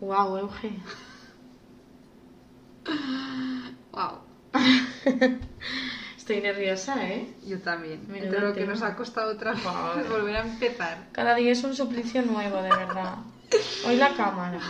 Wow, Euge. Wow. Estoy nerviosa, ¿eh? Yo también. Menudo Entre lo que nos ha costado otra vez Joder. volver a empezar. Cada día es un suplicio nuevo, de verdad. Hoy la cámara.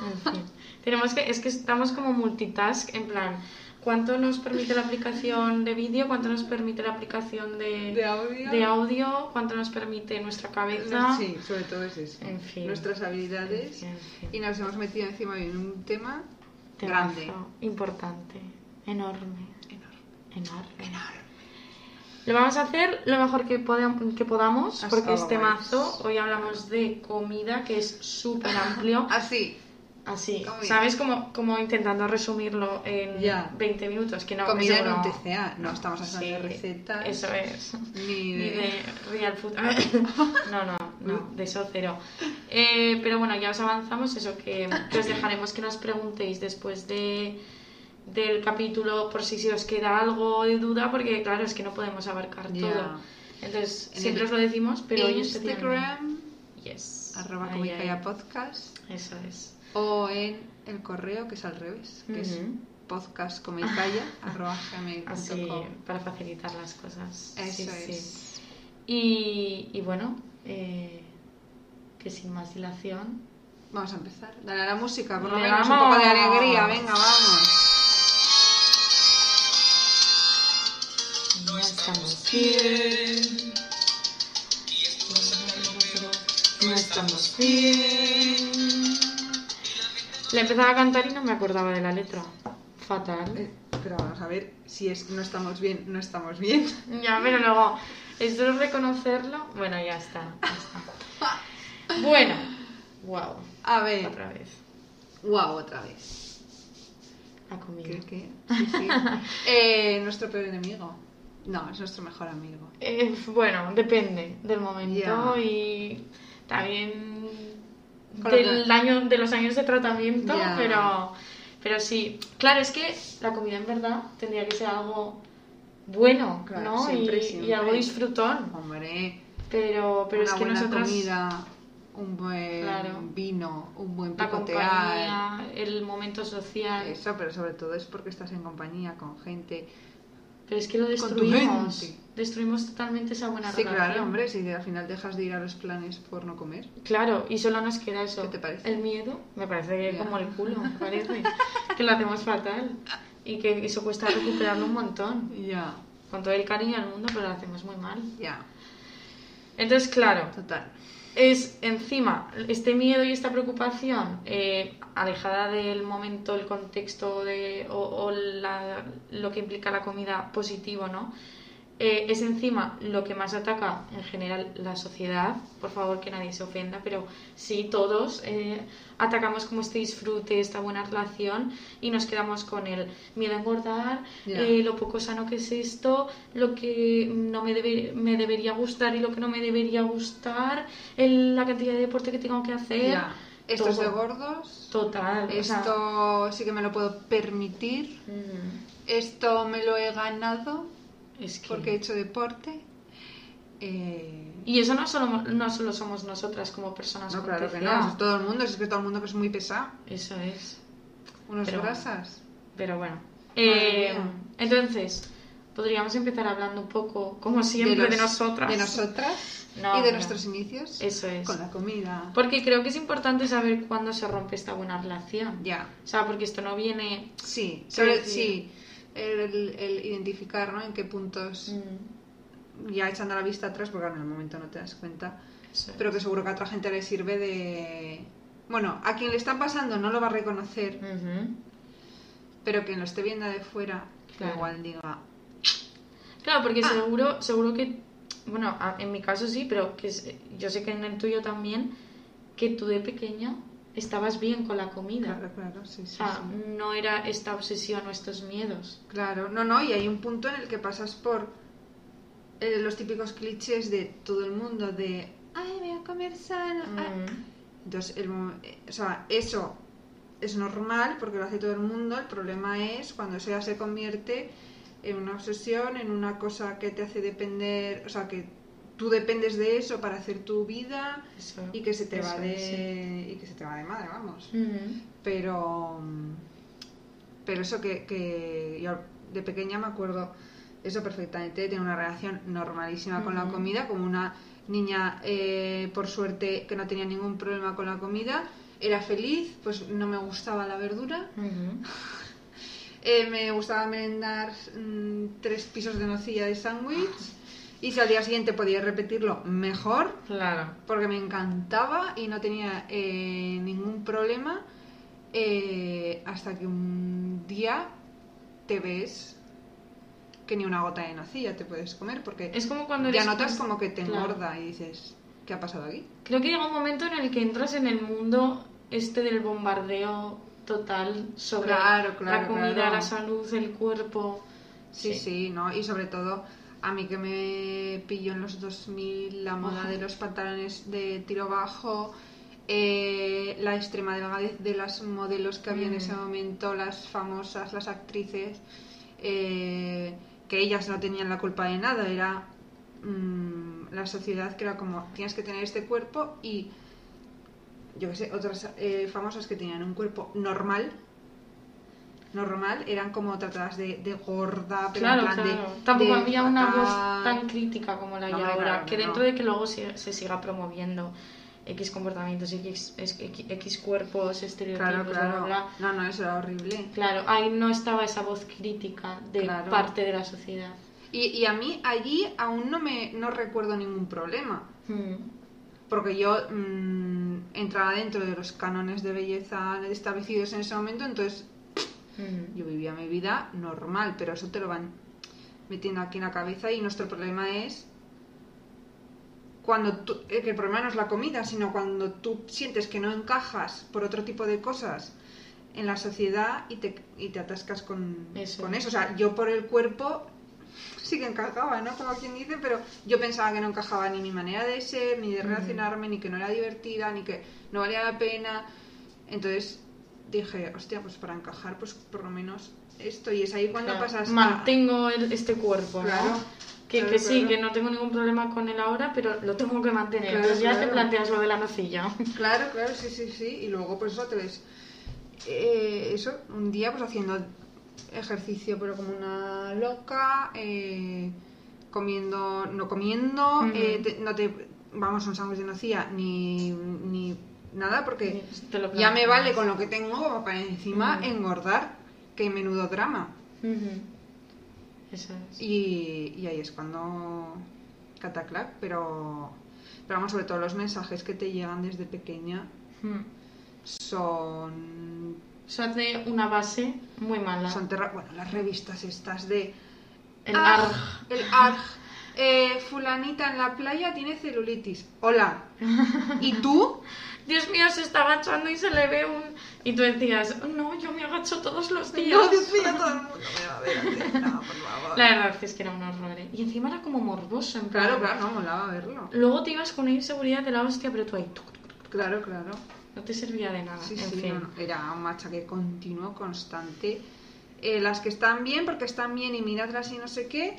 En fin. Tenemos que, es que estamos como multitask, en plan, ¿cuánto nos permite la aplicación de vídeo? ¿Cuánto nos permite la aplicación de, De audio. de audio? ¿Cuánto nos permite nuestra cabeza? Sí, sobre todo es eso. En fin. Nuestras habilidades. En fin. Y nos hemos metido encima en un tema Temazo grande. Importante. Enorme. Enorme. Enorme. Lo vamos a hacer lo mejor que, podam- que podamos, porque este mazo, hoy hablamos de comida, que es súper amplio. Así, Así, Comida. ¿sabes? Como, como intentando resumirlo en Ya. 20 minutos, que no comida en un TCA. No estamos hablando Sí, de recetas. Eso es. Ni Ni de... real food. No, no, no, de eso cero. Eh, pero bueno, ya os avanzamos eso, que, que os dejaremos que nos preguntéis después de del capítulo por si se os queda algo de duda, porque claro, es que no podemos abarcar todo. Entonces, En siempre os lo decimos, pero hoy. Instagram, Yes. arroba ahí. podcast. Eso es. O en el correo, que es al revés, que es Ujú. podcastcomicaya, arroba Así, gmail.com. para facilitar las cosas. Eso Sí, sí. es. Y, y bueno, eh, que sin más dilación. Vamos a empezar. Dale a la música, por lo menos un poco de alegría. Venga, vamos. No estamos bien. No estamos bien. Le empezaba a cantar y no me acordaba de la letra. Fatal. Eh, pero vamos a ver si es no estamos bien, no estamos bien. Ya, pero luego, es reconocerlo. Bueno, ya está. ya está. Bueno, wow. A ver. Otra vez. Wow, otra vez. La comida. ¿Qué? qué? Sí, sí. Eh, nuestro peor enemigo. No, es nuestro mejor amigo. Eh, bueno, depende del momento y también del la- año, de los años de tratamiento, pero, pero sí. Claro, es que la comida en verdad tendría que ser algo bueno, Claro, ¿no? siempre, y, siempre. y algo disfrutón. Hombre, Pero, pero una es que buena nosotras comida, un buen Claro. vino, un buen la picotear. compañía, el momento social, Eso, pero sobre todo es porque estás en compañía con gente. Pero es que lo destruimos. Destruimos totalmente esa buena Sí, relación. claro, hombre, si al final dejas de ir a los planes por no comer. Claro, y solo nos queda eso. ¿Qué te parece? El miedo, me parece que como el culo, me parece. que lo hacemos fatal. Y que eso cuesta recuperarlo un montón. Ya, Con todo el cariño del mundo, pero lo hacemos muy mal. ya, Entonces, claro, total. Es encima este miedo y esta preocupación eh, alejada del momento, el contexto de, o, la- lo que implica la comida positivo, ¿no? Eh, es encima lo que más ataca en general la sociedad, por favor que nadie se ofenda, pero sí, todos eh, atacamos como este disfrute, esta buena relación y nos quedamos con el miedo a engordar, eh, lo poco sano que es esto, lo que no me, debe- me debería gustar y lo que no me debería gustar, el- la cantidad de deporte que tengo que hacer. Ya. Esto es de gordos. Total. o sea, Esto sí que me lo puedo permitir. mm, Esto me lo he ganado es que... porque he hecho deporte. Eh, Y eso no solo, no solo somos nosotras como personas no, claro que no. es todo el mundo. Es que todo el mundo que es muy pesado. Eso es. Unos Pero- grasas. Pero bueno. Eh, entonces, podríamos empezar hablando un poco, como siempre, de, los- nosotras. De nosotras. No, y de no. nuestros inicios. Eso es. Con la comida. Porque creo que es importante saber cuándo se rompe esta buena relación. Ya. O sea, porque esto no viene... Sí, sobre, decir- sí. El, el identificar, ¿no? En qué puntos. Mm, Ya echando la vista atrás, porque en el momento no te das cuenta. Pero que seguro que a otra gente le sirve de. Bueno, a quien le está pasando no lo va a reconocer, pero quien lo esté viendo de fuera, que Claro. igual diga. Claro, Ah. porque seguro, seguro que, bueno, en mi caso sí, pero que yo sé que en el tuyo también, que tú de pequeña estabas bien con la comida. Claro, claro, sí, O sí. sea, sí. no era esta obsesión o estos miedos. Claro, no, no, y hay un punto en el que pasas por eh, los típicos clichés de todo el mundo de. Ay, voy a comer sano. ay". Mm, Entonces, el eh, o sea, eso es normal porque lo hace todo el mundo. El problema es cuando eso ya se convierte en una obsesión, en una cosa que te hace depender, o sea, que tú dependes de eso para hacer tu vida Eso, y que se te va de sí. y que se te va de madre, vamos. Pero pero eso que, que yo de pequeña me acuerdo eso perfectamente, tenía una relación normalísima con la comida, como una niña, eh, por suerte, que no tenía ningún problema con la comida, era feliz, pues no me gustaba la verdura, eh, me gustaba merendar mm, tres pisos de nocilla de sándwich y si al día siguiente podía repetirlo, mejor, Claro. porque me encantaba y no tenía eh, ningún problema eh, hasta que un día te ves que ni una gota de nocilla te puedes comer porque Es como cuando ya notas como que te Claro. engorda y dices ¿qué ha pasado aquí? Creo que llega un momento en el que entras en el mundo este del bombardeo total sobre Claro, claro, la comida, la salud, el cuerpo. Sí, sí, ¿no? Y sobre todo a mí que me pilló en los 2000 la moda de los pantalones de tiro bajo, eh, la extrema delgadez de las modelos que había en Mm. ese momento, las famosas, las actrices, eh, que ellas no tenían la culpa de nada, era mm, la sociedad que era como, tienes que tener este cuerpo y yo qué sé, otras eh, famosas que tenían un cuerpo normal, normal, eran como tratadas de, de gorda, pero Claro, en plan de-. Tampoco de había una voz tan crítica como la No, ahora, que que dentro de que luego se, se siga promoviendo X comportamientos, X, X, X cuerpos, estereotipos, Claro, bla, bla. No, no, eso era horrible. Claro, ahí no estaba esa voz crítica de parte de la sociedad. Y, y a mí allí aún no me no recuerdo ningún problema. Mm. Porque yo mm, entraba dentro de los cánones de belleza establecidos en ese momento, entonces Mm. yo vivía mi vida normal, pero eso te lo van metiendo aquí en la cabeza y nuestro problema es cuando tú, eh, que el problema no es la comida, sino cuando tú sientes que no encajas por otro tipo de cosas en la sociedad y te, y te atascas con Eso. con eso. O sea, yo por el cuerpo sí que encajaba, ¿no? Como quien dice, pero yo pensaba que no encajaba ni mi manera de ser, ni de Mm. relacionarme, ni que no era divertida, ni que no valía la pena. Entonces dije, hostia, pues para encajar, pues por lo menos esto. Y es ahí cuando Claro, pasas a- Mantengo el- este cuerpo, Claro, ¿no? Que, claro, que sí, que no tengo ningún problema con él ahora, pero lo tengo que mantener. Claro, Entonces ya te planteas lo de la nocilla. Claro, claro, sí, sí, sí. Y luego, pues eso te ves. eh, eso, un día, pues haciendo ejercicio, pero como una loca, eh, comiendo, no comiendo, eh, te- no te. Vamos, un sándwich de nocilla, ni, ni nada, porque ya me vale con lo que tengo como para encima Ujú. engordar. Que menudo drama. Eso es. Y, y ahí es cuando cataclac, pero, pero vamos, sobre todo los mensajes que te llegan desde pequeña Mm. son, Eso hace una base muy mala. son bueno, las revistas estas de El "Ah, ARG. el ARG, eh, fulanita en la playa tiene celulitis, hola, ¿y tú? Dios mío, se está agachando y se le ve un... Y tú decías, no, yo me agacho todos los días. No, Dios mío, todo el mundo me va a ver así. no, por favor. La verdad es que era un horror. ¿eh? Y encima era como morboso, en plan... Claro, claro, no, molaba verlo. Luego te ibas con una inseguridad de la hostia, pero tú ahí... Claro, claro. No te servía de nada. Sí, en sí, fin. no, no, era un machaque continuo, constante. Eh, las que están bien, porque están bien y miradlas y no sé qué.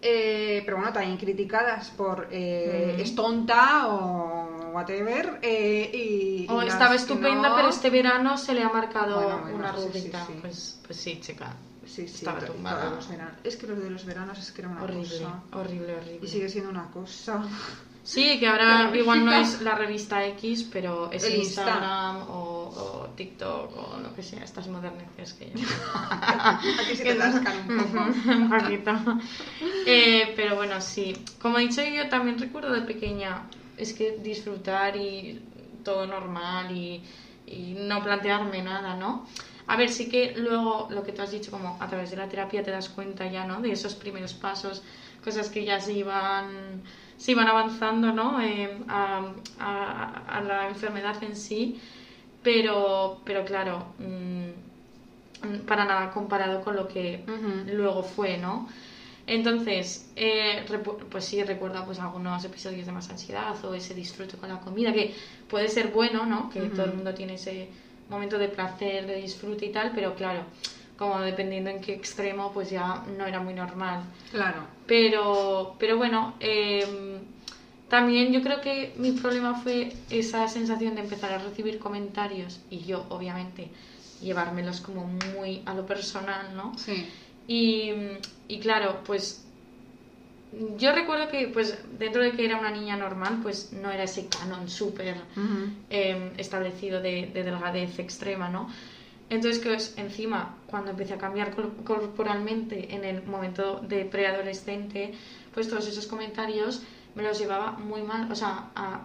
eh, pero bueno, también criticadas por eh, Mm. es tonta o whatever. eh, y, y O las estaba estupenda, no- pero este verano se le ha marcado Bueno, bueno, una sí, sí, rudita. sí. Pues, pues sí, chica. Sí, sí, estaba tumbada. los. Es que los de los veranos es que era una Horrible, cosa. horrible, horrible. Y sigue siendo una cosa. Sí, que ahora igual no es la revista X, pero es El Insta. Instagram o, o TikTok o lo que sea, estas moderneces que yo. Aquí se te lascan un poco. un poquito. Eh, pero bueno, sí. Como he dicho, yo también recuerdo de pequeña, es que disfrutar y todo normal y, y no plantearme nada, ¿no? A ver, sí que luego lo que tú has dicho, como a través de la terapia te das cuenta ya, ¿no? De esos primeros pasos, cosas que ya se iban, se iban avanzando, ¿no? Eh, a, a- a la enfermedad en sí. Pero, pero claro, mm, para nada comparado con lo que luego fue, ¿no? Entonces, eh, pues sí, recuerda pues algunos episodios de más ansiedad o ese disfrute con la comida, que puede ser bueno, ¿no? Que todo el mundo tiene ese momento de placer, de disfrute y tal, pero claro, como dependiendo en qué extremo, pues ya no era muy normal. Claro. Pero, pero bueno, eh, También yo creo que mi problema fue esa sensación de empezar a recibir comentarios y yo, obviamente, llevármelos como muy a lo personal, ¿no? Sí. Y, y claro, pues yo recuerdo que, pues, dentro de que era una niña normal, pues no era ese canon súper eh, establecido de, de delgadez extrema, ¿no? Entonces, que pues, encima, cuando empecé a cambiar cor- corporalmente en el momento de preadolescente, pues todos esos comentarios me los llevaba muy mal, o sea, a,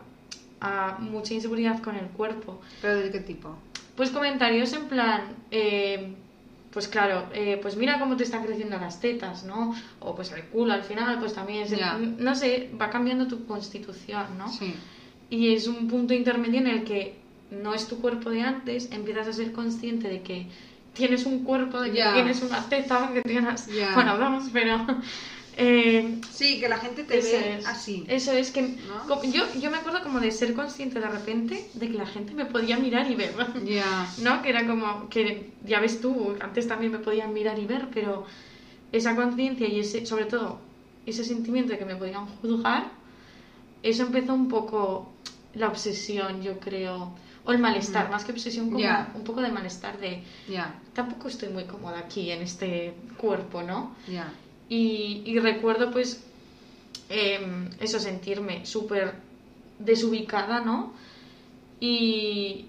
a mucha inseguridad con el cuerpo. ¿Pero de qué tipo? Pues comentarios en plan, eh, pues claro, eh, pues mira cómo te están creciendo las tetas, ¿no? O pues el culo al final, pues también es, Ya. no sé, va cambiando tu constitución, ¿no? Sí. Y es un punto intermedio en el que no es tu cuerpo de antes, empiezas a ser consciente de que tienes un cuerpo, de que tienes una teta, que tienes... Ya. Bueno, vamos, pero... eh, Sí, que la gente te ve es. así. Eso es que... ¿No? como- yo, yo me acuerdo como de ser consciente de repente de que la gente me podía mirar y ver. Ya. ¿no? Que era como, que ya ves tú, antes también me podían mirar y ver, pero esa conciencia y ese, sobre todo, ese sentimiento de que me podían juzgar, eso empezó un poco la obsesión, yo creo, o el malestar, Mm. más que obsesión, como Ya. un poco de malestar de, Ya. tampoco estoy muy cómoda aquí en este cuerpo, ¿no? Y, y recuerdo pues em, eso, sentirme súper desubicada, ¿no? Y,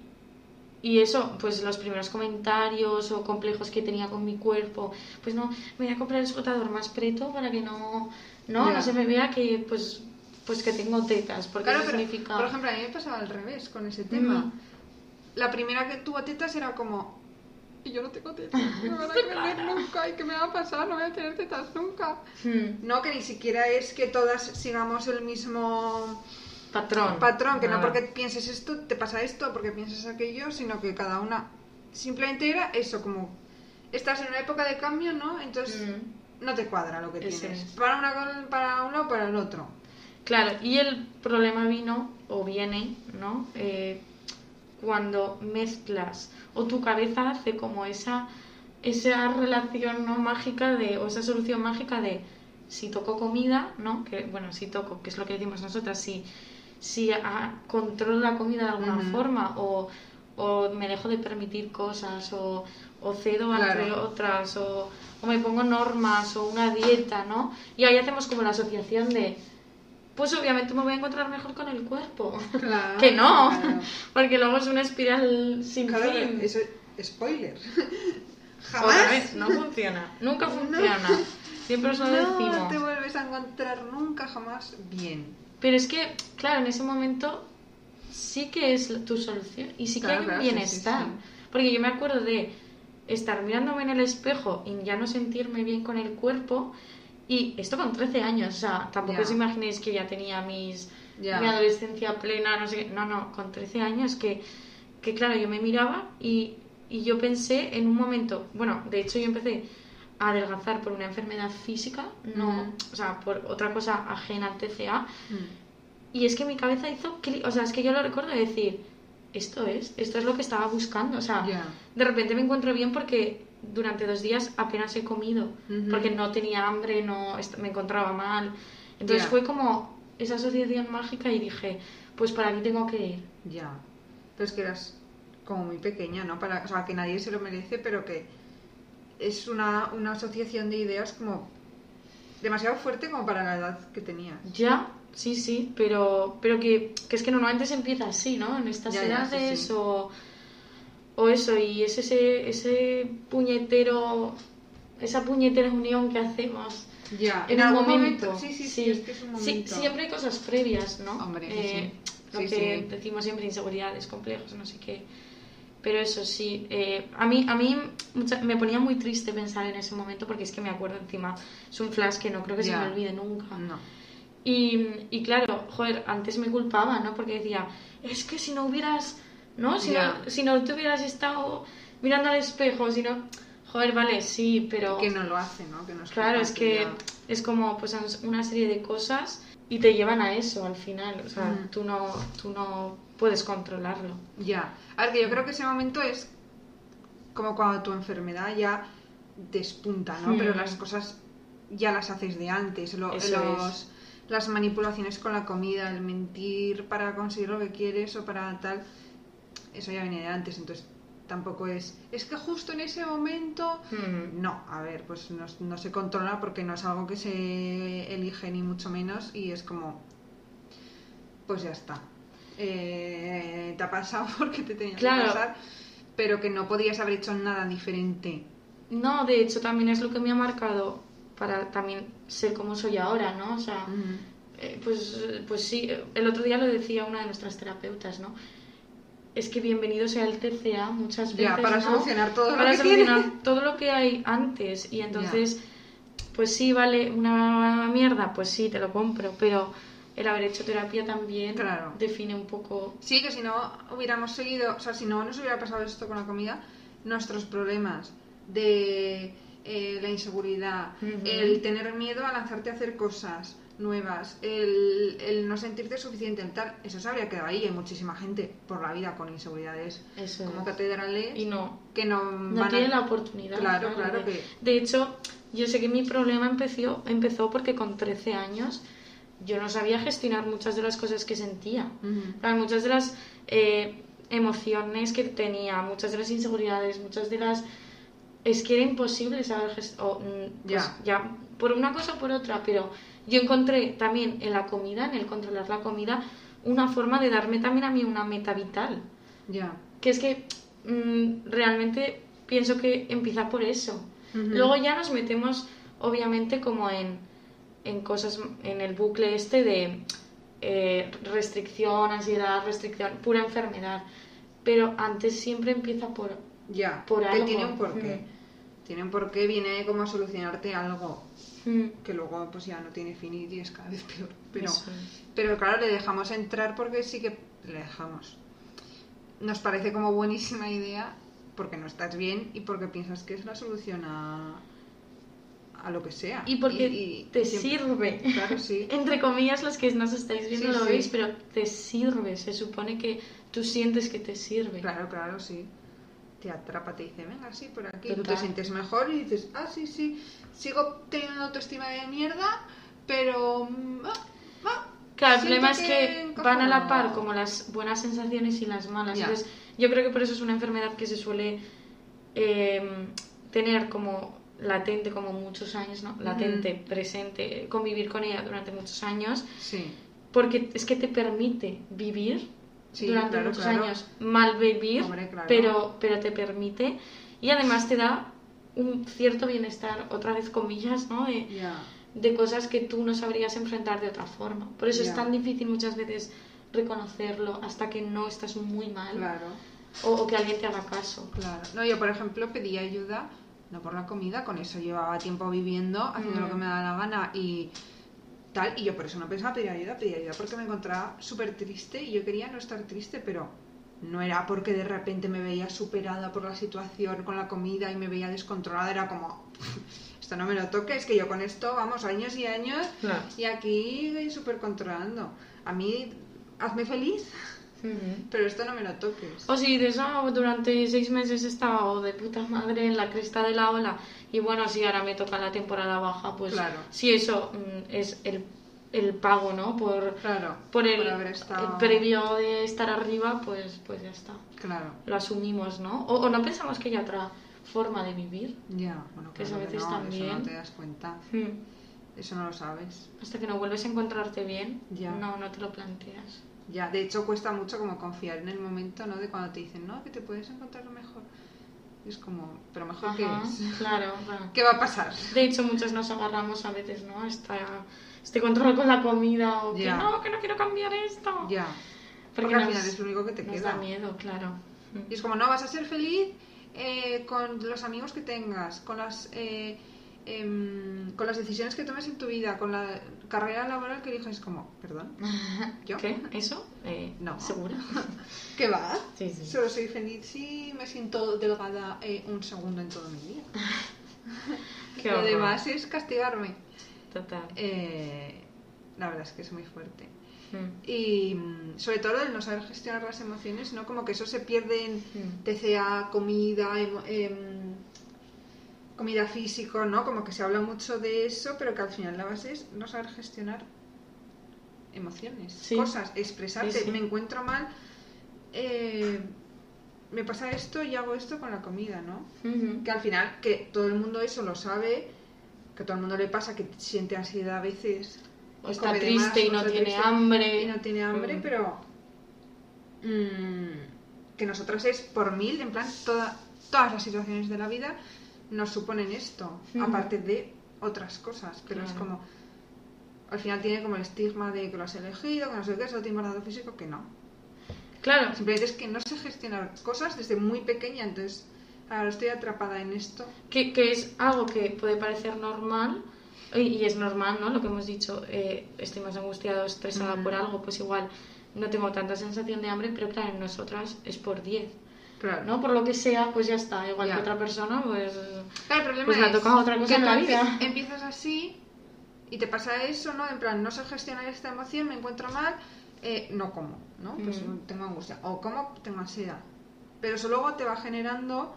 y eso, pues los primeros comentarios o complejos que tenía con mi cuerpo, pues no, me voy a comprar el explotador más preto para que no, no, no se me vea que pues, pues que tengo tetas, porque Claro, eso pero, significa... por ejemplo, a mí me pasaba al revés con ese tema. Mm. La primera que tuvo tetas era como, y yo no tengo tetas, no me van a crecer nunca, ¿y qué me va a pasar? No voy a tener tetas nunca. Hmm, No, que ni siquiera es que todas sigamos el mismo patrón. patrón, que no Nada. porque pienses esto te pasa esto, porque pienses aquello, sino que cada una simplemente era eso, como estás en una época de cambio, ¿no? Entonces Mm. no te cuadra lo que tienes. es. Para, una, col- para un lado, para el otro. Claro, y el problema vino o viene, ¿no? Eh, cuando mezclas o tu cabeza hace como esa esa relación no mágica de o esa solución mágica de si toco comida, ¿no? Que bueno, si toco, que es lo que decimos nosotras, si si ah, controlo la comida de alguna forma o, o me dejo de permitir cosas o, o cedo Claro. entre otras o, o me pongo normas o una dieta, ¿no? Y ahí hacemos como la asociación de pues obviamente me voy a encontrar mejor con el cuerpo. Claro, que no, claro. porque luego es una espiral sin Claro, fin. eso spoiler. Jamás no funciona, nunca No. funciona. Siempre os lo no decimos. te vuelves a encontrar nunca jamás bien. Pero es que, claro, en ese momento sí que es tu solución y sí que hay un claro, sí, sí, bienestar. sí. Porque yo me acuerdo de estar mirándome en el espejo y ya no sentirme bien con el cuerpo. Y esto con 13 años, o sea, tampoco os imaginéis que ya tenía mis, mi adolescencia plena, no sé qué. No, no, con 13 años que, que claro, yo me miraba y, y yo pensé en un momento, bueno, de hecho yo empecé a adelgazar por una enfermedad física, no, Ujú. o sea, por otra cosa ajena al TCA. Mm. Y es que mi cabeza hizo clic, o sea, es que yo lo recuerdo de decir, esto es, esto es lo que estaba buscando, o sea, de repente me encuentro bien porque durante dos días apenas he comido, porque no tenía hambre, no me encontraba mal. Entonces Ya. fue como esa asociación mágica y dije, pues para aquí tengo que ir. Ya. Pero es que eras como muy pequeña, ¿no? Para, o sea, que nadie se lo merece, pero que es una, una asociación de ideas como demasiado fuerte como para la edad que tenías. Ya, sí, sí, pero, pero que, que es que normalmente se empieza así, ¿no? En estas sí, edades sí. O, o eso, y es ese, ese puñetero, esa puñetera unión que hacemos Ya. en, un algún momento. Sí, sí, sí, es que es un Sí, momento. siempre hay cosas previas, ¿no? Hombre, sí, Eh, sí. Lo Sí, que sí. decimos siempre, inseguridades, complejos, no sé qué. Pero eso sí, eh, a mí, a mí mucha- me ponía muy triste pensar en ese momento porque es que me acuerdo encima, es un flash que no creo que se me olvide nunca. No. Y, y claro, joder, antes me culpaba, ¿no? Porque decía, es que si no hubieras, ¿no? Si, no, si no te hubieras estado mirando al espejo, si no... Joder, vale, sí, pero... Que no lo hace, ¿no? Que no es Claro, es que ya. es como pues una serie de cosas y te llevan a eso al final. O sea, Mm. tú, no, tú no puedes controlarlo. Ya. A ver, que yo creo que ese momento es como cuando tu enfermedad ya despunta, ¿no? Pero las cosas ya las haces de antes. Lo- los, las manipulaciones con la comida, el mentir para conseguir lo que quieres o para tal, eso ya viene de antes, entonces tampoco es, es que justo en ese momento, Mm. no, a ver, pues no, no se controla porque no es algo que se elige ni mucho menos y es como, pues ya está. Eh, te ha pasado porque te tenía Claro. que pasar, pero que no podías haber hecho nada diferente. No, de hecho también es lo que me ha marcado para también ser como soy ahora, ¿no? O sea, eh, pues, pues sí, el otro día lo decía una de nuestras terapeutas, ¿no? Es que bienvenido sea el TCA muchas veces, Ya, para ¿no? solucionar todo lo Para que solucionar tiene. todo lo que hay antes y entonces, pues sí, vale, una mierda, pues sí, te lo compro, pero el haber hecho terapia también Claro. define un poco... Sí, que si no hubiéramos seguido, o sea, si no nos hubiera pasado esto con la comida, nuestros problemas de eh, la inseguridad, el tener miedo a lanzarte a hacer cosas nuevas, el, el no sentirte suficiente, el tal, eso se habría quedado ahí. Hay muchísima gente por la vida con inseguridades Eso como es. catedrales Y no, que no, no van tiene a... la oportunidad. Claro, claro de, que- de hecho, yo sé que mi problema empezó, empezó porque con 13 años yo no sabía gestionar muchas de las cosas que sentía. Ujú. Claro, muchas de las eh, emociones que tenía, muchas de las inseguridades, muchas de las... Es que era imposible saber gestionar... Ya. ya, por una cosa o por otra, pero yo encontré también en la comida, en el controlar la comida, una forma de darme también a mí una meta vital Ya. que es que mm, realmente pienso que empieza por eso. Luego ya nos metemos, obviamente, como en, en cosas, en el bucle este de eh, restricción, ansiedad, restricción, pura enfermedad. Pero antes siempre empieza por... Ya, Por que algo. tiene un porqué. Tiene un porqué, viene como a solucionarte algo Mm, que luego pues ya no tiene fin y es cada vez peor. Pero, Eso pero claro, le dejamos entrar porque sí que le dejamos. Nos parece como buenísima idea porque no estás bien y porque piensas que es la solución a, a lo que sea. Y porque y te siempre- sirve. Claro, sí. Entre comillas, los que nos estáis viendo Sí, lo sí. veis, pero te sirve. Se supone que tú sientes que te sirve. Claro, claro, sí. Te atrapa, te dice, venga, sí, por aquí. Tú Total. te sientes mejor y dices, ah, sí, sí, sigo teniendo autoestima de mierda, pero... mm, ah, ah, Claro, el problema es que encajo". van a la par como las buenas sensaciones y las malas. Entonces, yo creo que por eso es una enfermedad que se suele eh, tener como latente como muchos años, ¿no? Latente, presente, convivir con ella durante muchos años, Sí, porque es que te permite vivir Sí, durante claro, muchos claro. años, mal vivir, Hombre, claro. pero, pero te permite y además te da un cierto bienestar, otra vez comillas, ¿no? De, ya. de cosas que tú no sabrías enfrentar de otra forma. Por eso es tan difícil muchas veces reconocerlo hasta que no estás muy mal Claro, o, o que alguien te haga caso. claro. No, yo, por ejemplo, pedí ayuda, no por la comida, con eso llevaba tiempo viviendo, haciendo Mm. lo que me daba la gana y tal, y yo por eso no pensaba pedir ayuda, pedí ayuda porque me encontraba súper triste y yo quería no estar triste, pero no era porque de repente me veía superada por la situación con la comida y me veía descontrolada, era como, esto no me lo toques, que yo con esto, vamos, años y años Claro. y aquí súper controlando. A mí, hazme feliz, pero esto no me lo toques. O si dices, "Ah, durante seis meses he estado de puta madre en la cresta de la ola y bueno, si ahora me toca la temporada baja, pues Claro. si eso mm, es el, el pago, ¿no? Por, Claro, por el, haber estado... el previo de estar arriba, pues, pues ya está. Claro, Lo asumimos, ¿no? O, o no pensamos que hay otra forma de vivir. ya, bueno, Que eso a claro veces no, también. Eso no te das cuenta, Mm. eso no lo sabes. Hasta que no vuelves a encontrarte bien, Ya. no, no te lo planteas. Ya, de hecho cuesta mucho como confiar en el momento, ¿no? De cuando te dicen, no, que te puedes encontrar mejor. Y es como, pero mejor que Ajá, es. claro, claro. ¿Qué va a pasar? De hecho, muchos nos agarramos a veces, ¿no? a Esta, este control con la comida o que Ya. no, que no quiero cambiar esto. Ya, Porque, porque, al final es lo único que te nos queda. da miedo, claro. Y es como, no, vas a ser feliz eh, con los amigos que tengas, con las, eh, em, con las decisiones que tomes en tu vida, con la carrera laboral que eliges. como, perdón, ¿yo? ¿Qué? ¿Eso? Eh, No. ¿Segura? ¿Qué va? Sí, sí. Solo soy feliz si me siento delgada eh, un segundo en todo mi día. Qué Lo demás es castigarme. Total. Eh, la verdad es que es muy fuerte. Mm. Y mm, sobre todo el no saber gestionar las emociones, ¿no? Como que eso se pierde en Mm. TCA, comida, em, comida físico, ¿no? Como que se habla mucho de eso, pero que al final la base es no saber gestionar emociones, Sí. cosas, expresarte. Sí, sí. Me encuentro mal, eh, me pasa esto y hago esto con la comida, ¿no? Que al final, que todo el mundo eso lo sabe, que a todo el mundo le pasa que siente ansiedad a veces. O está triste más, y o no tiene hambre. Y no tiene hambre, Mm. pero. mm, que nosotras es por mil, en plan, toda, todas las situaciones de la vida nos suponen esto, aparte de otras cosas, pero es como. Al final tiene como el estigma de que lo has elegido, que no sé qué, solo te importa lo físico, que no. Claro, Simplemente es que no sé gestionar cosas desde muy pequeña, entonces ahora estoy atrapada en esto. que, que es algo que puede parecer normal y, y es normal, ¿no? Lo que hemos dicho, eh, estoy más angustiado, estresada Mm. por algo, pues igual no tengo tanta sensación de hambre, pero claro, en nosotras es por 10, Claro. ¿no? Por lo que sea, pues ya está, igual Ya. que otra persona, pues... Claro, el problema Pues le ha es tocado otra cosa que en la vida. Empiezas así y te pasa eso, ¿no? En plan, no sé gestionar esta emoción, me encuentro mal, eh, no como, ¿no? Pues Ujú. tengo angustia. O como, tengo ansiedad. Pero eso luego te va generando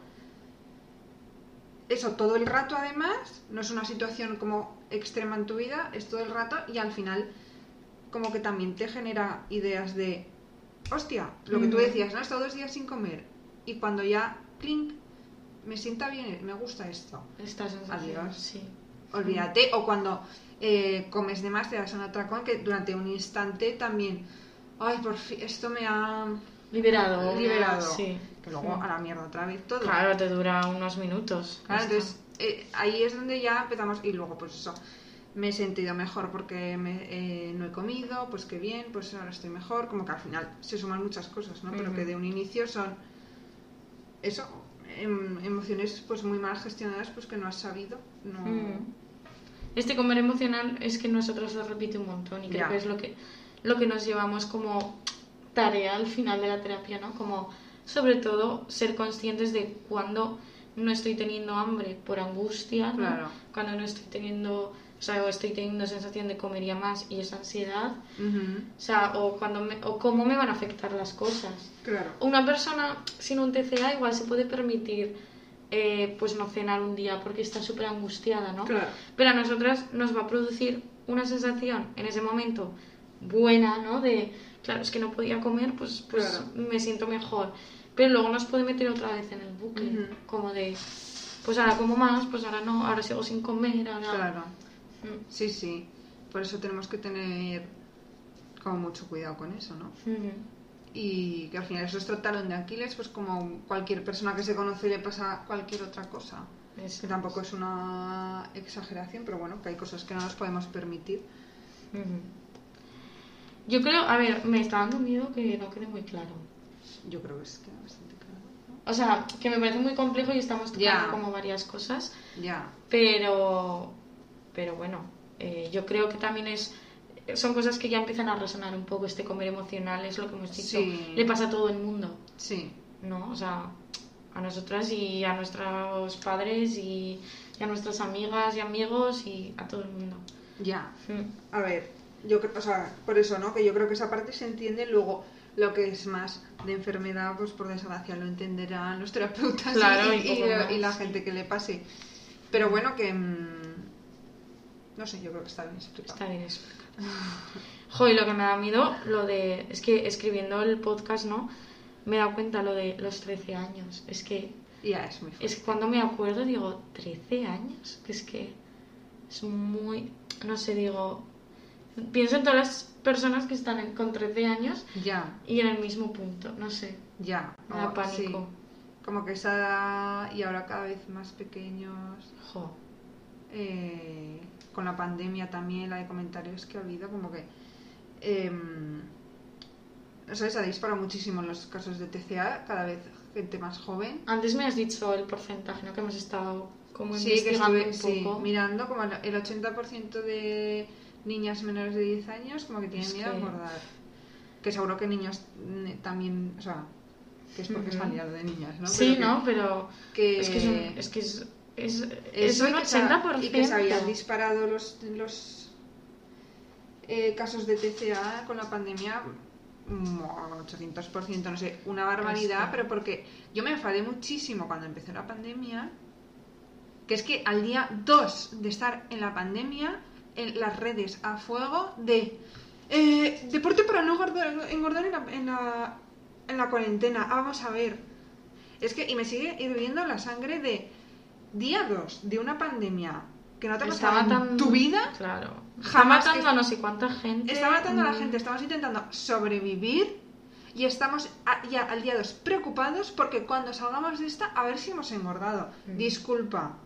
eso todo el rato además, no es una situación como extrema en tu vida, es todo el rato y al final como que también te genera ideas de, hostia, lo que tú Ujú. decías, ¿no? He estado dos días sin comer y cuando ya, clink, me sienta bien, me gusta esto. Sensación, Adiós. sí. Olvídate, o cuando eh, comes de más te das un atracón que durante un instante también, ay, por fin, esto me ha Liberado. liberado. Sí. Que luego a la mierda otra vez todo. Claro, te dura unos minutos. Claro, entonces eh, ahí es donde ya empezamos y luego pues eso, me he sentido mejor porque me, eh, no he comido, pues qué bien, pues ahora estoy mejor, como que al final se suman muchas cosas, ¿no? Pero que de un inicio son eso, em- emociones pues muy mal gestionadas pues que no has sabido, no... Mm. Este comer emocional es que nosotros lo repite un montón y creo Ya. que es lo que, lo que nos llevamos como tarea al final de la terapia, ¿no? Como sobre todo ser conscientes de cuando no estoy teniendo hambre por angustia, ¿no? Claro. Cuando no estoy teniendo, o sea, o estoy teniendo sensación de comería más y esa ansiedad, Ujú, o sea, o cuando me, o cómo me van a afectar las cosas. Claro. Una persona sin un TCA igual se puede permitir eh, pues no cenar un día porque está súper angustiada, ¿no? Claro. Pero a nosotras nos va a producir una sensación en ese momento buena, ¿no? De, claro, es que no podía comer, pues, pues Claro. me siento mejor. Pero luego nos puede meter otra vez en el bucle, Ujú. como de, pues ahora como más, pues ahora no, ahora sigo sin comer, ahora... Claro. Mm, Sí, sí. Por eso tenemos que tener como mucho cuidado con eso, ¿no? ujú. Y que al final eso es talón de Aquiles, pues como cualquier persona que se conoce le pasa cualquier otra cosa. Eso Que tampoco es una exageración, pero bueno, que hay cosas que no nos podemos permitir. Ujú. Yo creo, a ver, me está dando miedo que no quede muy claro. Yo creo que es bastante claro. ¿no? O sea, que me parece muy complejo y estamos tocando como varias cosas, Ya, pero, pero bueno, eh, yo creo que también es, son cosas que ya empiezan a resonar un poco, este comer emocional es lo que hemos dicho, Sí. le pasa a todo el mundo, sí. ¿no? O sea, a nosotras y a nuestros padres y, y a nuestras amigas y amigos y a todo el mundo. Ya. Mm. A ver, yo creo, o sea, por eso, ¿no? Que yo creo que esa parte se entiende luego. Lo que es más de enfermedad, pues por desgracia lo entenderán los terapeutas y- Claro, y, y poco la, más. y la gente que le pase. Pero bueno, que. No sé, yo creo que está bien explicado. Está bien explicado. Jo, y lo que me da miedo, lo de. Es que escribiendo el podcast, ¿no? Me he dado cuenta lo de los 13 años. Es que. Ya, es muy fuerte. Es que cuando me acuerdo, digo, 13 años. Que es que. Es muy. No sé, digo. Pienso en todas las personas que están en- con 13 años Ya, y en el mismo punto. No sé. ya. Me da Oh, pánico. sí. Como que esa edad y ahora cada vez más pequeños. Jo. Eh, con la pandemia también, la de comentarios que ha habido, como que. Eh, no sé, se ha disparado muchísimo los casos de TCA, cada vez gente más joven. Antes me has dicho el porcentaje, ¿no? Que hemos estado como Sí, que investigando estuve un sí, poco. mirando como el el 80% de niñas menores de 10 años como que tienen Es miedo que- a engordar. Que seguro que niños también, o sea, que es porque es Ujú. familiar de niñas, ¿no? Sí, Pero que- ¿no? Pero. que- Es que es un. Es que es. Es, es Eso un y que se ha- 80%. y que se habían disparado los, los eh, casos de TCA con la pandemia mm, 800%, no sé, una barbaridad, pero porque yo me enfadé muchísimo cuando empezó la pandemia, que es que al día 2 de estar en la pandemia, en las redes a fuego de Eh, deporte para no engordar, engordar en, la, en, la, en la cuarentena. Ah, vamos a ver. Es que, y me sigue hirviendo la sangre de día 2 de una pandemia que no te ha Está pasado en matando- tu vida. Claro. Está Jamás matando que- a no sé cuánta gente. Está matando a la Mm. gente, estamos intentando sobrevivir y estamos ya al día 2 preocupados porque cuando salgamos de esta, a ver si hemos engordado. Mm. Disculpa.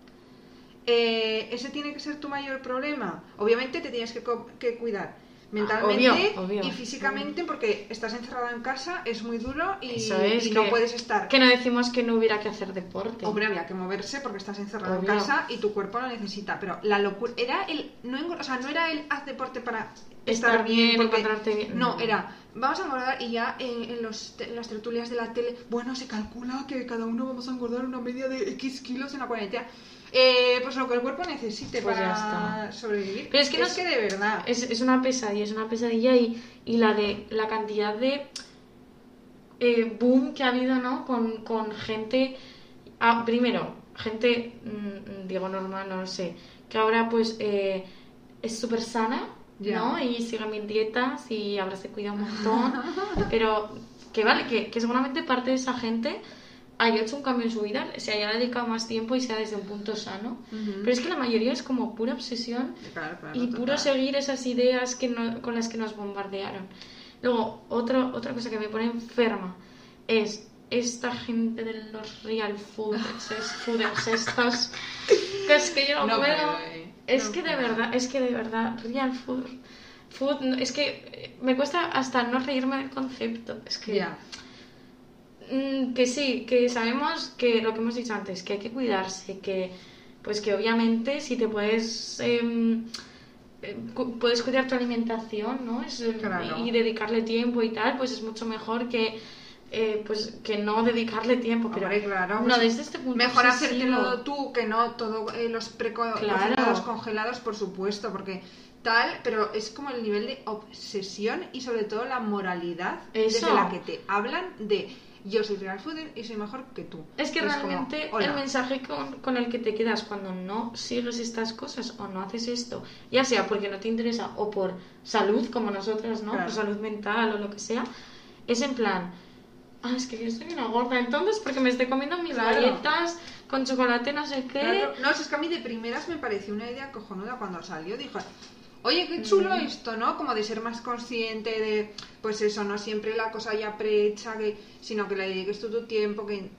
Eh, ¿Ese tiene que ser tu mayor problema? Obviamente te tienes que cuidar mentalmente obvio, obvio. y físicamente porque estás encerrado en casa, es muy duro y, Eso es, y no puedes estar. Que no decimos que no hubiera que hacer deporte. Hombre, había que moverse porque estás encerrado Obvio. en casa y tu cuerpo lo necesita. Pero la locura era el no o sea, no era el haz deporte para estar, Estar bien, porque- encontrarte bien. No, era vamos a engordar y ya en, en los, en las tertulias de la tele, bueno, se calcula que cada uno vamos a engordar una media de X kilos en la cuarentena. Eh, pues lo que el cuerpo necesite Pues para sobrevivir. Pero es que no que de verdad. Es, es una pesadilla, es una pesadilla y, y la de la cantidad de eh, boom que ha habido, ¿no? Con, con gente, ah, primero, gente, mm, digo normal, no lo sé, que ahora pues eh, es súper sana. ¿no? Y sigue mis dietas y ahora se cuida un montón, pero que vale, que, que seguramente parte de esa gente haya hecho un cambio en su vida, se haya dedicado más tiempo y sea desde un punto sano. Ujú. Pero es que la mayoría es como pura obsesión Claro, claro, y total. puro seguir esas ideas que no- con las que nos bombardearon. Luego, otro, otra cosa que me pone enferma es esta gente de los real fooders, es- fooders estos, que es que yo no, No puedo. eh. Es No que de verdad, es que de verdad, real food, food, es que eh, me cuesta hasta no reírme del concepto. Es que, Ya. Mm, que sí, que sabemos que lo que hemos dicho antes, que hay que cuidarse, que pues que obviamente si te puedes em, eh, puedes cuidar tu alimentación, ¿no? Es, Claro. y dedicarle tiempo y tal, pues es mucho mejor que eh, pues que no dedicarle tiempo, pero claro, no pues, desde este punto Mejor hacértelo tú que no todo eh, los preco Claro. congelados, por supuesto, porque tal, pero es como el nivel de obsesión y sobre todo la moralidad Eso. desde la que te hablan de yo soy real fooder y soy mejor que tú. Es que realmente el mensaje con, con el que te quedas cuando no sigues estas cosas o no haces esto, ya sea porque no te interesa o por salud, como nosotras, ¿no? Claro. Por salud mental o lo que sea, es en plan, ah, es que yo estoy una gorda, entonces porque me estoy comiendo mis Claro. galletas con chocolate, no sé qué. Claro. No, es que a mí de primeras me pareció una idea cojonuda cuando salió. Dije, oye, qué chulo Mm. esto, ¿no? Como de ser más consciente de, pues eso, no siempre la cosa ya prehecha, que, sino que le dediques tú tu tiempo, que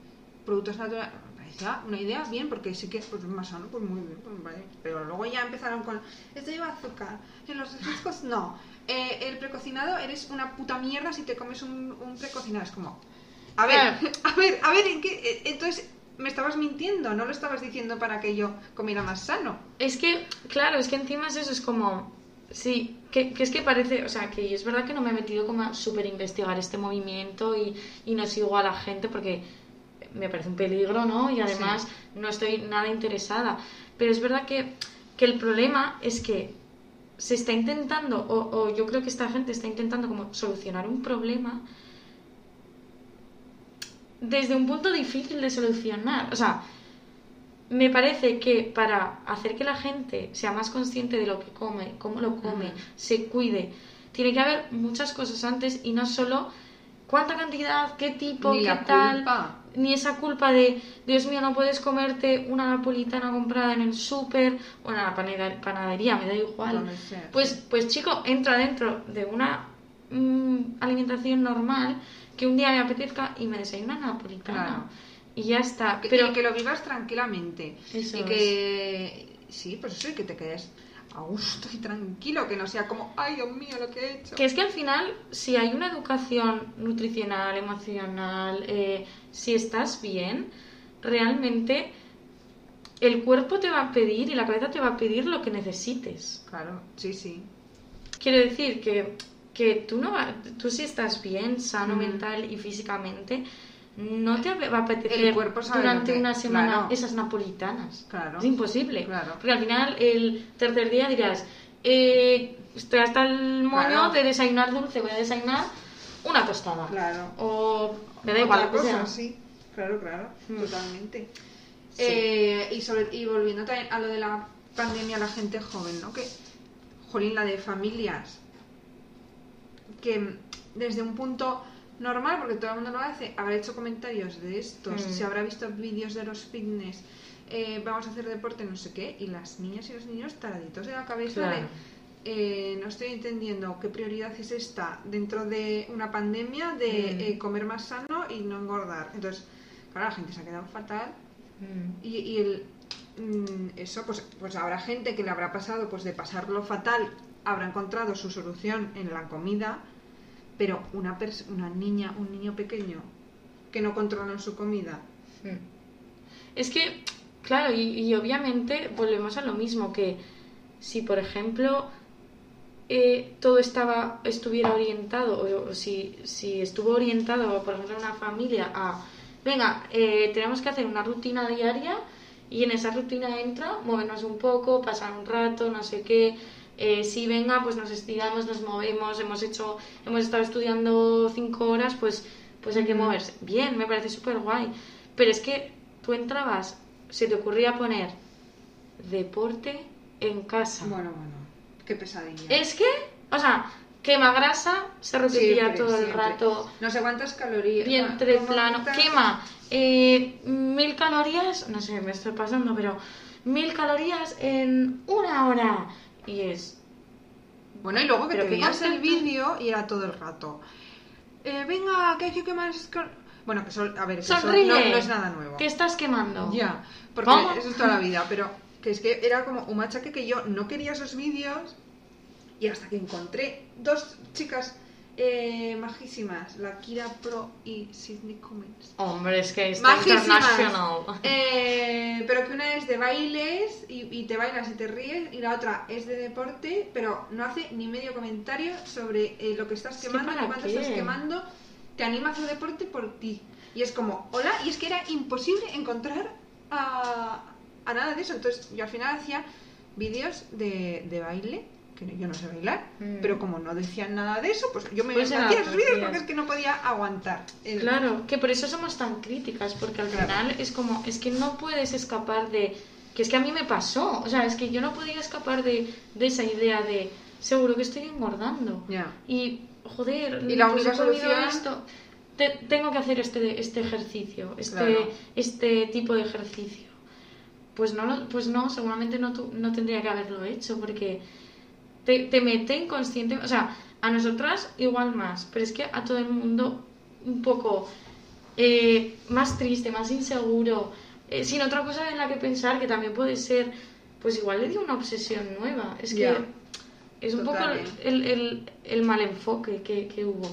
productos naturales. Parecía una idea bien, porque sí que es pues, más sano, pues muy bien, pues vale. Pero luego ya empezaron con, esto lleva azúcar, en los refrescos no. Eh, el precocinado eres una puta mierda si te comes un, un precocinado. Es como, a ver, Claro. a ver, a ver, ¿en qué? Eh, Entonces, me estabas mintiendo, no lo estabas diciendo para que yo comiera más sano. Es que, claro, es que encima es eso, es como, sí, que, que es que parece, o sea, que es verdad que no me he metido como a súper investigar este movimiento y, y no sigo a la gente porque me parece un peligro, ¿no? Y además no estoy nada interesada. Pero es verdad que, que el problema es que se está intentando, o, o yo creo que esta gente está intentando como solucionar un problema desde un punto difícil de solucionar. O sea, me parece que para hacer que la gente sea más consciente de lo que come, cómo lo come, se cuide, tiene que haber muchas cosas antes y no solo cuánta cantidad, qué tipo, Ni qué la tal, culpa. ni esa culpa de, Dios mío, no puedes comerte una napolitana comprada en el súper o en la panadería, me da igual. Pues, pues chico, entra dentro de una mm, alimentación normal que un día me apetezca y me desayuna una napolitana. Claro. Y ya está. Que- Pero y que lo vivas tranquilamente. Eso y que. Sí, pues eso, y que te quedes a gusto y tranquilo, que no sea como, ay Dios mío, lo que he hecho. Que es que al final, si hay una educación nutricional, emocional, eh, si estás bien, realmente el cuerpo te va a pedir y la cabeza te va a pedir lo que necesites. Claro, sí, sí. Quiero decir que, que tú, no tú si estás bien, sano Mm. mental y físicamente, no te va a apetecer El cuerpo durante que- una semana claro. esas napolitanas. Claro. Es imposible. Claro. Porque al final, el tercer día dirás, eh, estoy hasta el moño Claro. de desayunar dulce, voy a desayunar una tostada. Claro. O me da igual, cosa, sea. sí. Claro, claro, Mm. totalmente. Sí. Eh, y, sobre, y volviendo también a lo de la pandemia, la gente joven, ¿no? Que, jolín, la de familias que desde un punto normal, porque todo el mundo lo hace, habrá hecho comentarios de estos, Mm. se habrá visto vídeos de los fitness, eh, vamos a hacer deporte, no sé qué, y las niñas y los niños taraditos de la cabeza Claro. de, eh, no estoy entendiendo qué prioridad es esta dentro de una pandemia de Mm. eh, comer más sano y no engordar. Entonces, claro, la gente se ha quedado fatal Mm. y, y el, eso, pues, pues habrá gente que le habrá pasado pues de pasarlo fatal, habrá encontrado su solución en la comida, pero una, una niña, un niño pequeño que no controlan su comida, Mm. Es que, claro, y, y obviamente volvemos a lo mismo, que si, por ejemplo, eh, todo estaba estuviera orientado, o, o si, si estuvo orientado, por ejemplo, una familia a, venga, eh, tenemos que hacer una rutina diaria y en esa rutina entra movernos un poco, pasar un rato, no sé qué. Eh, si venga, pues nos estiramos, nos movemos, hemos hecho, hemos estado estudiando cinco horas, pues, pues hay que moverse. Bien, me parece súper guay. Pero es que tú entrabas, se te ocurría poner deporte en casa. bueno, bueno, qué pesadilla. Es que, o sea, quema grasa, se repetía Siempre, todo el siempre. rato, No sé cuántas calorías. vientre ¿cómo plano, quema eh, mil calorías, no sé, me estoy pasando, pero mil calorías en una hora. Y es, Bueno, y luego que te veías el vídeo y era todo el rato. Eh, venga, que hay que quemar. esas cal-". Bueno, que sol- a ver, que eso sonríe, no, no es nada nuevo. que estás quemando. Ya, porque ¿Cómo? eso es toda la vida, pero que es que era como un machaque que yo no quería esos vídeos y hasta que encontré dos chicas eh, majísimas, la Kira Pro y Sidney Cummins. Hombre, es que está Majísimas. internacional. Eh, pero que una es de bailes y, y te bailas y te ríes y la otra es de deporte, pero no hace ni medio comentario sobre eh, lo que estás que quemando, ¿para cuánto qué? estás quemando, te anima a hacer deporte por ti. Y es como, hola, y es que era imposible encontrar a, a nada de eso. Entonces yo al final hacía vídeos de, de baile, que yo no sé bailar, Mm. pero como no decían nada de eso, pues yo me Pues hacía hacías. porque es que no podía aguantar. el- Claro, que por eso somos tan críticas, porque al Claro. final es como, es que no puedes escapar de, que es que a mí me pasó, o sea, es que yo no podía escapar de, de esa idea de, seguro que estoy engordando. Ya. Y, joder, Y la pues única he comido solución- esto. Te- tengo que hacer este, este ejercicio, este, Claro. este tipo de ejercicio. Pues no, pues no, seguramente no, tu- no tendría que haberlo hecho, porque te, te mete inconsciente, o sea, a nosotras igual más, pero es que a todo el mundo un poco eh, más triste, más inseguro, eh, sin otra cosa en la que pensar, que también puede ser, pues igual le dio una obsesión nueva. Es que es un Total, poco el, el- el mal enfoque que, que hubo.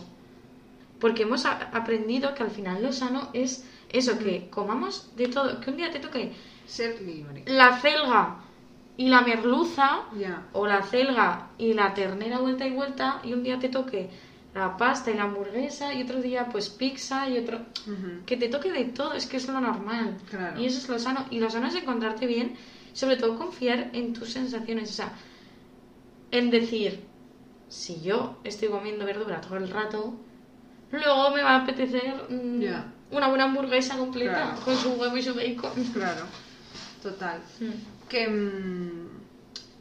Porque hemos aprendido que al final lo sano es eso, que comamos de todo, que un día te toque Ser libre. la celga y la merluza, Ya. o la celga y la ternera vuelta y vuelta, y un día te toque la pasta y la hamburguesa, y otro día pues pizza, y otro... Ujú. Que te toque de todo, es que es lo normal. Claro. Y eso es lo sano. Y lo sano es encontrarte bien, sobre todo confiar en tus sensaciones. O sea, en decir, si yo estoy comiendo verdura todo el rato, luego me va a apetecer mm, Ya. una buena hamburguesa completa Claro. con su huevo y su bacon. Claro, total. Mm. Que, mm,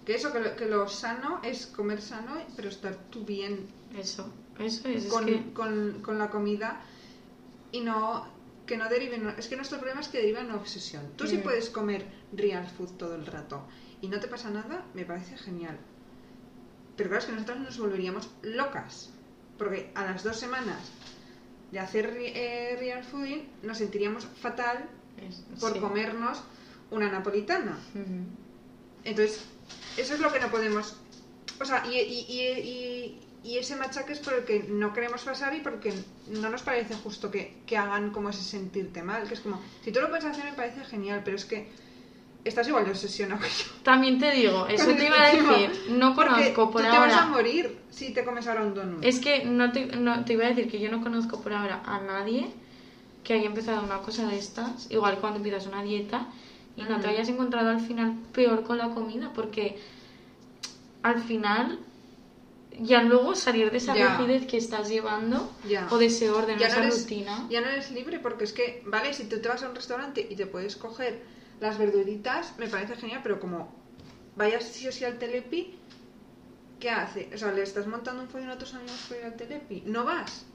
que eso, que lo, que lo sano es comer sano, pero estar tú bien Eso, eso es. es con, que- con- con la comida y no que no deriven. Es que nuestro problema es que deriva en una obsesión. Tú sí puedes comer real food todo el rato y no te pasa nada, me parece genial. Pero claro, es que nosotros nos volveríamos locas. Porque a las dos semanas de hacer eh, real fooding nos sentiríamos fatal por sí. comernos una napolitana. Entonces, eso es lo que no podemos. O sea, y, y- y- y- ese machaque es por el que no queremos pasar y porque no nos parece justo que, que hagan como ese sentirte mal. Que es como, si tú lo puedes hacer me parece genial, pero es que estás igual de obsesionado que yo. También te digo, eso te iba a decir, no conozco por tú te vas a ahora. morir si te comes ahora un donut. Es que no te, no, te iba a decir que yo no conozco por ahora a nadie que haya empezado una cosa de estas, igual cuando empiezas una dieta, y no te Ujú. hayas encontrado al final peor con la comida, porque al final ya luego salir de esa Ya. rigidez que estás llevando Ya. o de ese orden, ya no, eres, rutina. ya no eres libre porque es que, vale, si tú te vas a un restaurante y te puedes coger las verduritas, me parece genial, pero como vayas sí o sí al telepi, ¿qué hace? O sea, le estás montando un follón a tus amigos por ir al Telepi. No vas.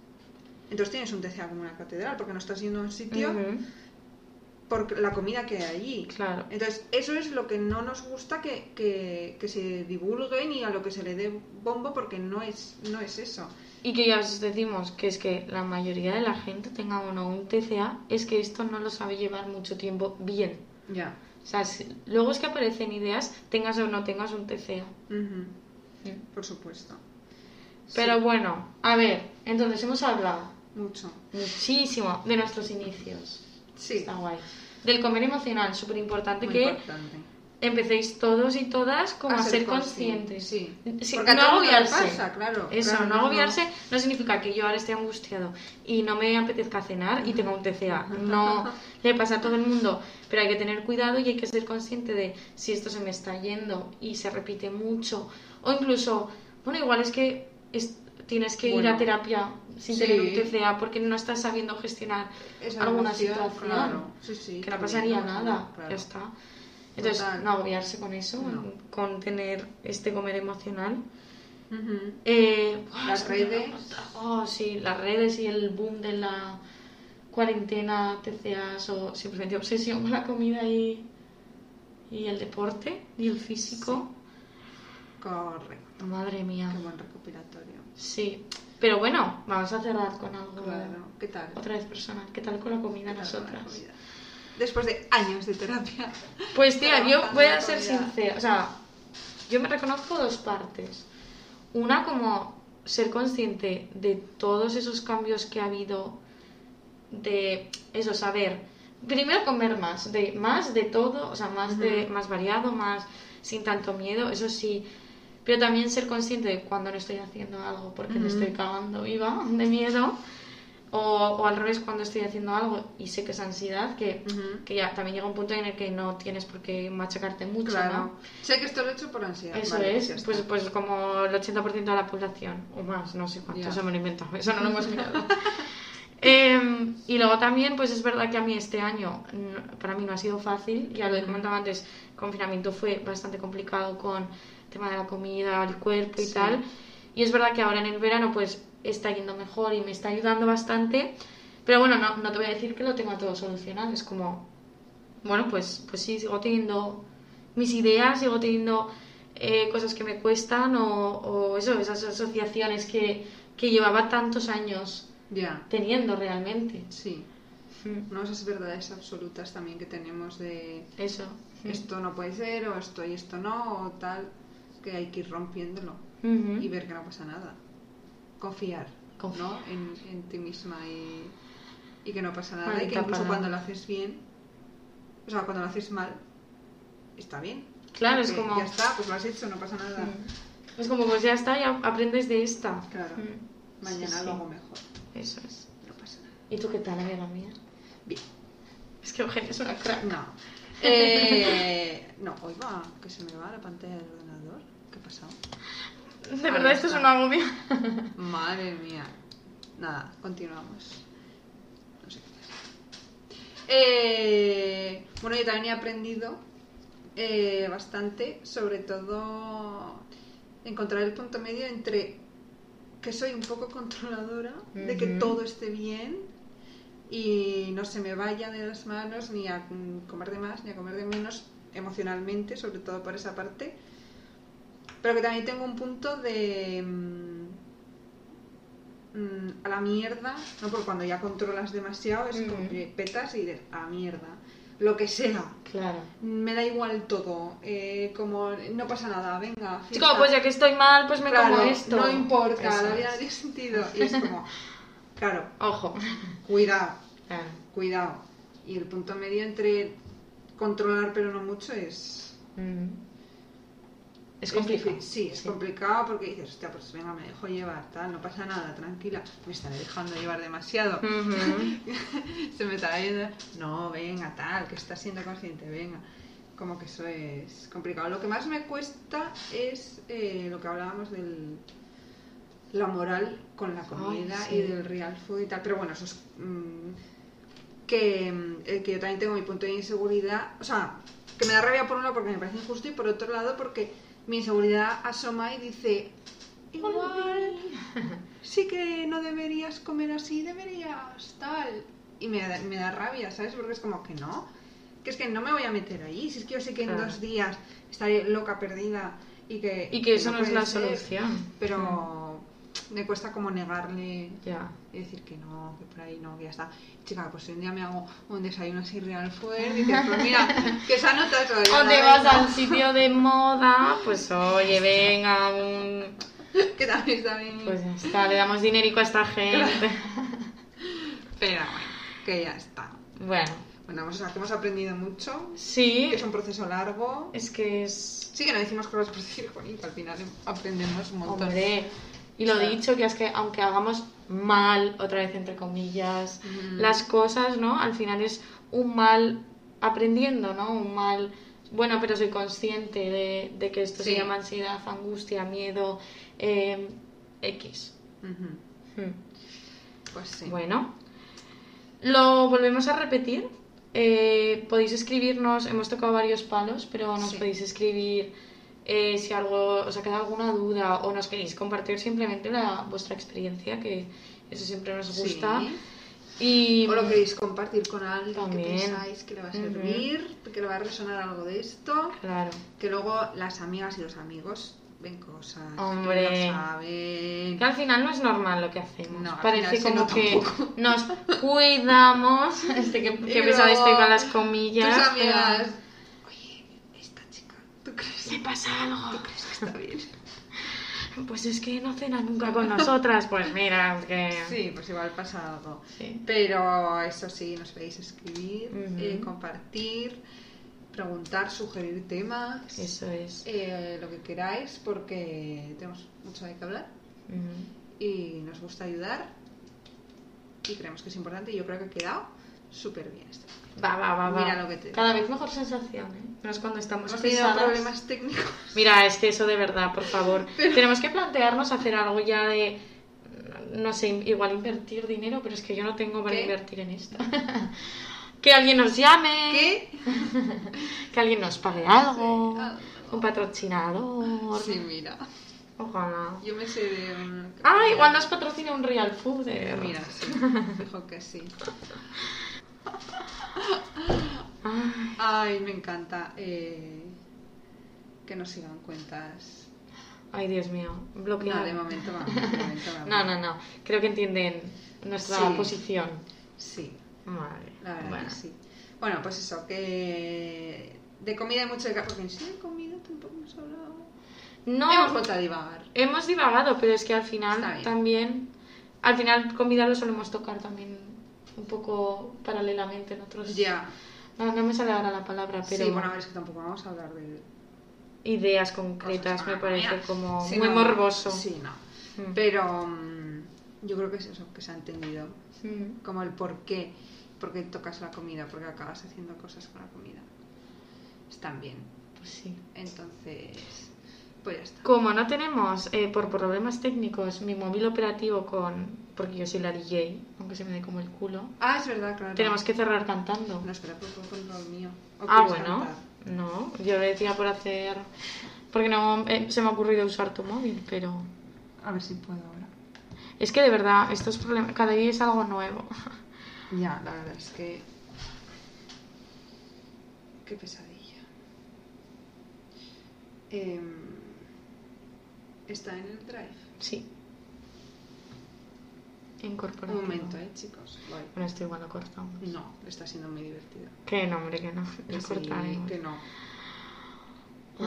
Entonces tienes un TCA como una catedral, porque no estás yendo a un sitio por la comida que hay allí. Claro. Entonces, eso es lo que no nos gusta que, que, que se divulguen y a lo que se le dé bombo, porque no es, no es eso. Y que ya os decimos que es que la mayoría de la gente, tenga o no un TCA, es que esto no lo sabe llevar mucho tiempo bien. Ya. O sea, si- luego es que aparecen ideas, tengas o no tengas un TCA. Por supuesto. Pero Sí, bueno, a ver, entonces hemos hablado mucho. muchísimo de nuestros inicios. Sí. Está guay. Del comer emocional, súper importante que importante. empecéis todos y todas como a, ser, consciente, conscientes. Sí. Sí, Porque no agobiarse. pasa, claro. Eso, claro, no agobiarse no significa que yo ahora esté angustiado y no me apetezca cenar y tenga un TCA. No le pasa a todo el mundo, pero hay que tener cuidado y hay que ser consciente de si esto se me está yendo y se repite mucho. O incluso, bueno, igual es que es- tienes que ir a terapia sin sí. tener un TCA porque no estás sabiendo gestionar Esa alguna emoción, situación. claro. Sí, sí, que no pasaría nada, claro. ya está. Entonces, Total. no agobiarse con eso, No. con tener este comer emocional. Eh, Las redes. Oh, sí, las redes y el boom de la cuarentena, TCAs o simplemente obsesión con la comida y, y el deporte y el físico. Correcto. Madre mía. Qué buen recopilatorio. Sí. Pero bueno, vamos a cerrar con algo. Claro. ¿Qué tal? Otra vez personal. ¿Qué tal con la comida ¿Qué tal con la nosotras? comida? Después de años de terapia. Pues tía, yo voy a ser sincera, o sea, yo me reconozco dos partes. Una como ser consciente de todos esos cambios que ha habido, de eso, saber, primero comer más, de más de todo, o sea, más de más variado, más sin tanto miedo, eso sí, pero también ser consciente de cuando no estoy haciendo algo porque me estoy cagando viva de miedo. O, o al revés, cuando estoy haciendo algo y sé que es ansiedad, que, Ujú. que ya también llega un punto en el que no tienes por qué machacarte mucho, Claro. ¿no? Sé que esto lo he hecho por ansiedad. Eso vale, es, pues, pues como el 80% de la población, o más, no sé cuánto, eso me lo he inventado, eso no lo hemos mirado. Em, y luego también, pues es verdad que a mí este año, para mí no ha sido fácil, ya lo he comentado antes, el confinamiento fue bastante complicado con tema de la comida, el cuerpo y Sí. tal. Y es verdad que ahora en el verano pues está yendo mejor y me está ayudando bastante, pero bueno, no, no te voy a decir que lo tengo todo solucionado, es como, bueno, pues, pues sí, sigo teniendo mis ideas, sigo teniendo eh, cosas que me cuestan o, o eso, esas asociaciones que, que llevaba tantos años teniendo realmente. sí. Mm, No esas verdades absolutas también que tenemos de Eso. Esto no puede ser o esto y esto no o tal, que hay que ir rompiéndolo y ver que no pasa nada. Confiar, Confiar. ¿no? En, en ti misma y, y que no pasa nada y que incluso cuando lo haces bien, o sea, cuando lo haces mal, está bien. Claro, es como... Ya está, pues lo has hecho, no pasa nada. Mm. Es como, pues ya está, ya aprendes de esta. Claro. Mm. Mañana Sí, sí. lo hago mejor, Eso es. no pasa nada. ¿Y tú qué tal, amiga mía? Bien. Es que Eugenia es una crack. No. Eh, no, hoy va, que se me va la pantalla del ordenador. ¿Qué ha pasado? De verdad, esto es un agobio. Madre mía. Nada, continuamos. No sé qué. Eh, bueno, yo también he aprendido eh, bastante, sobre todo encontrar el punto medio entre que soy un poco controladora, de que todo esté bien y no se me vaya de las manos ni a comer de más ni a comer de menos emocionalmente, sobre todo por esa parte. Pero que también tengo un punto de mm, mm, a la mierda, ¿no? Porque cuando ya controlas demasiado es como que petas y dices a la mierda. Lo que sea. Claro. Me da igual todo. eh, como no pasa nada, venga. Como, pues ya que estoy mal, pues me Claro, como esto. No importa, Eso no tiene sentido. Y es como, claro, Ojo. cuidado, Claro. cuidado. Y el punto medio entre controlar pero no mucho es... Mm. Es complicado. Sí, es complicado porque dices, hostia, pues venga, me dejo llevar, tal, no pasa nada, tranquila. Me estaré dejando llevar demasiado. Se me estará yendo. No, venga, tal, que estás siendo consciente, venga. Como que eso es complicado. Lo que más me cuesta es eh, lo que hablábamos del la moral con la comida sí. y del real food y tal. Pero bueno, eso es mm, que, eh, que yo también tengo mi punto de inseguridad. O sea, que me da rabia por un lado porque me parece injusto y por otro lado porque mi inseguridad asoma y dice, igual, sí que no deberías comer así, deberías tal. Y me da, me da rabia, ¿sabes? Porque es como que no, que es que no me voy a meter ahí, si es que yo sé que en Claro. dos días estaré loca perdida y que... Y que eso no es la ser, solución. Pero me cuesta como negarle y decir que no, que por ahí no, que ya está. Chica, pues si un día me hago un desayuno así real fuerte y dices, pues mira, que esa nota. O te vas a un sitio de moda, pues oye, venga, un... Que también está bien. Pues ya está, le damos dinerico a esta gente. Pero bueno, que ya está. Bueno, Bueno, pues, o sea, que hemos aprendido mucho, sí, que es un proceso largo. es que es... Sí que no decimos cosas por decir, Juanita, al final aprendemos un montón. Hombre, y lo dicho, que es que aunque hagamos mal, otra vez entre comillas, Mm. las cosas, ¿no? Al final es un mal aprendiendo, ¿no? Un mal, bueno, pero soy consciente de, de que esto Sí. se llama ansiedad, angustia, miedo, eh, X. Hmm. Pues sí. Bueno, lo volvemos a repetir. Eh, podéis escribirnos, hemos tocado varios palos, pero nos Sí. podéis escribir eh, si algo os ha quedado alguna duda o nos queréis compartir simplemente la, vuestra experiencia, que eso siempre nos Sí. gusta. Y O lo queréis compartir con alguien También. que pensáis que le va a servir, que le va a resonar algo de esto. claro, Que luego las amigas y los amigos ven cosas. Hombre. Que no saben. que al final no es normal lo que hacemos. No, Parece como que nos cuidamos. Este que, que luego estoy con las comillas. Tus amigas. ¿Tú crees, ¿Le pasa algo? ¿tú crees que está bien? Pues es que no cena nunca con nosotras. Pues mira, que. Sí, pues igual pasa algo. Sí. Pero eso sí, nos podéis escribir, Ujú. eh, compartir, preguntar, sugerir temas, Eso es. eh, lo que queráis, porque tenemos mucho de qué hablar Ujú. y nos gusta ayudar y creemos que es importante y yo creo que ha quedado súper bien esto. Va, va, va, va. Mira lo que te- Cada vez mejor sensación, ¿eh? No es cuando estamos Hemos pesadas. problemas técnicos. Mira, es que eso de verdad, por favor. Tenemos que plantearnos hacer algo ya de. No sé, igual invertir dinero, pero es que yo no tengo para ¿Qué? invertir en esto. que alguien nos llame. ¿Qué? Que alguien nos pague algo. Sí, algo. Un patrocinador. Sí, mira. Ojalá. Yo me sé de un... Ah, igual nos patrocina un Real Food. Mira, sí. Fijo que sí. Ay, Ay, me encanta eh, que nos sigan cuentas. ay, Dios mío. Bloqueado. No, de momento vamos. de momento vamos. No, no, no. Creo que entienden nuestra Sí. posición. Sí, Vale. la verdad bueno. que sí. Bueno, pues eso, que de comida hay mucho de Porque en sí de comida tampoco hemos hablado. No, Hemos vuelto a divagar. hemos divagado, pero es que al final también. Al final, comida lo solemos tocar también un poco paralelamente en otros. Ya. No, no me sale ahora la palabra, pero Sí, bueno, a ver, es que tampoco vamos a hablar de ideas concretas con me parece como Sí, muy no, morboso. Sí, no. Mm. Pero mm, yo creo que es eso, que se ha entendido. Mm. Como el por qué. Por qué tocas la comida, porque acabas haciendo cosas con la comida. Están bien. Pues sí. Entonces, pues ya está. Como no tenemos, eh, por problemas técnicos, mi móvil operativo con. Porque yo soy la DJ, aunque se me dé como el culo. Ah, es verdad, claro. Tenemos que cerrar cantando. No, espera, puedo ponerlo el mío. ¿O Ah, bueno. cantar? No, yo le decía por hacer. Porque no eh, se me ha ocurrido usar tu móvil, pero. A ver si puedo ahora. Es que de verdad, estos problemas. Cada día es algo nuevo. Ya, la verdad es que. Qué pesadilla. Em, Está en el drive. Sí. Incorporativo. Un momento, eh, chicos. Voy. Bueno, esto igual lo cortamos. No, está siendo muy divertido. Que no, hombre, que no. Lo sí, cortaremos. que no.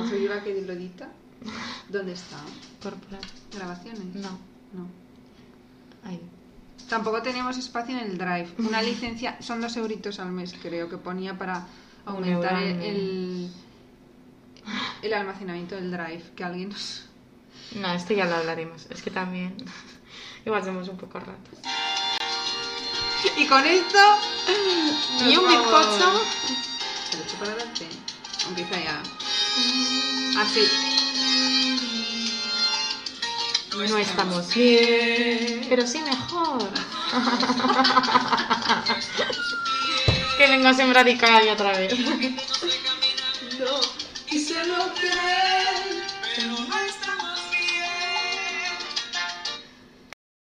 Soy yo la que lo edita, ¿dónde está? Corporativo. ¿Grabaciones? No. No. Ahí. Tampoco tenemos espacio en el drive. Una licencia, son dos euritos al mes, creo que ponía para aumentar el, el almacenamiento del drive. Que alguien nos. No, esto ya lo hablaremos. Es que también. Igual somos un poco ratos. Y con esto. Y un vamos. bizcocho. Se lo echo para adelante. Empieza ya. Así. No estamos bien, pero sí mejor. que vengo a sembrar y otra vez. No. Y se lo cree.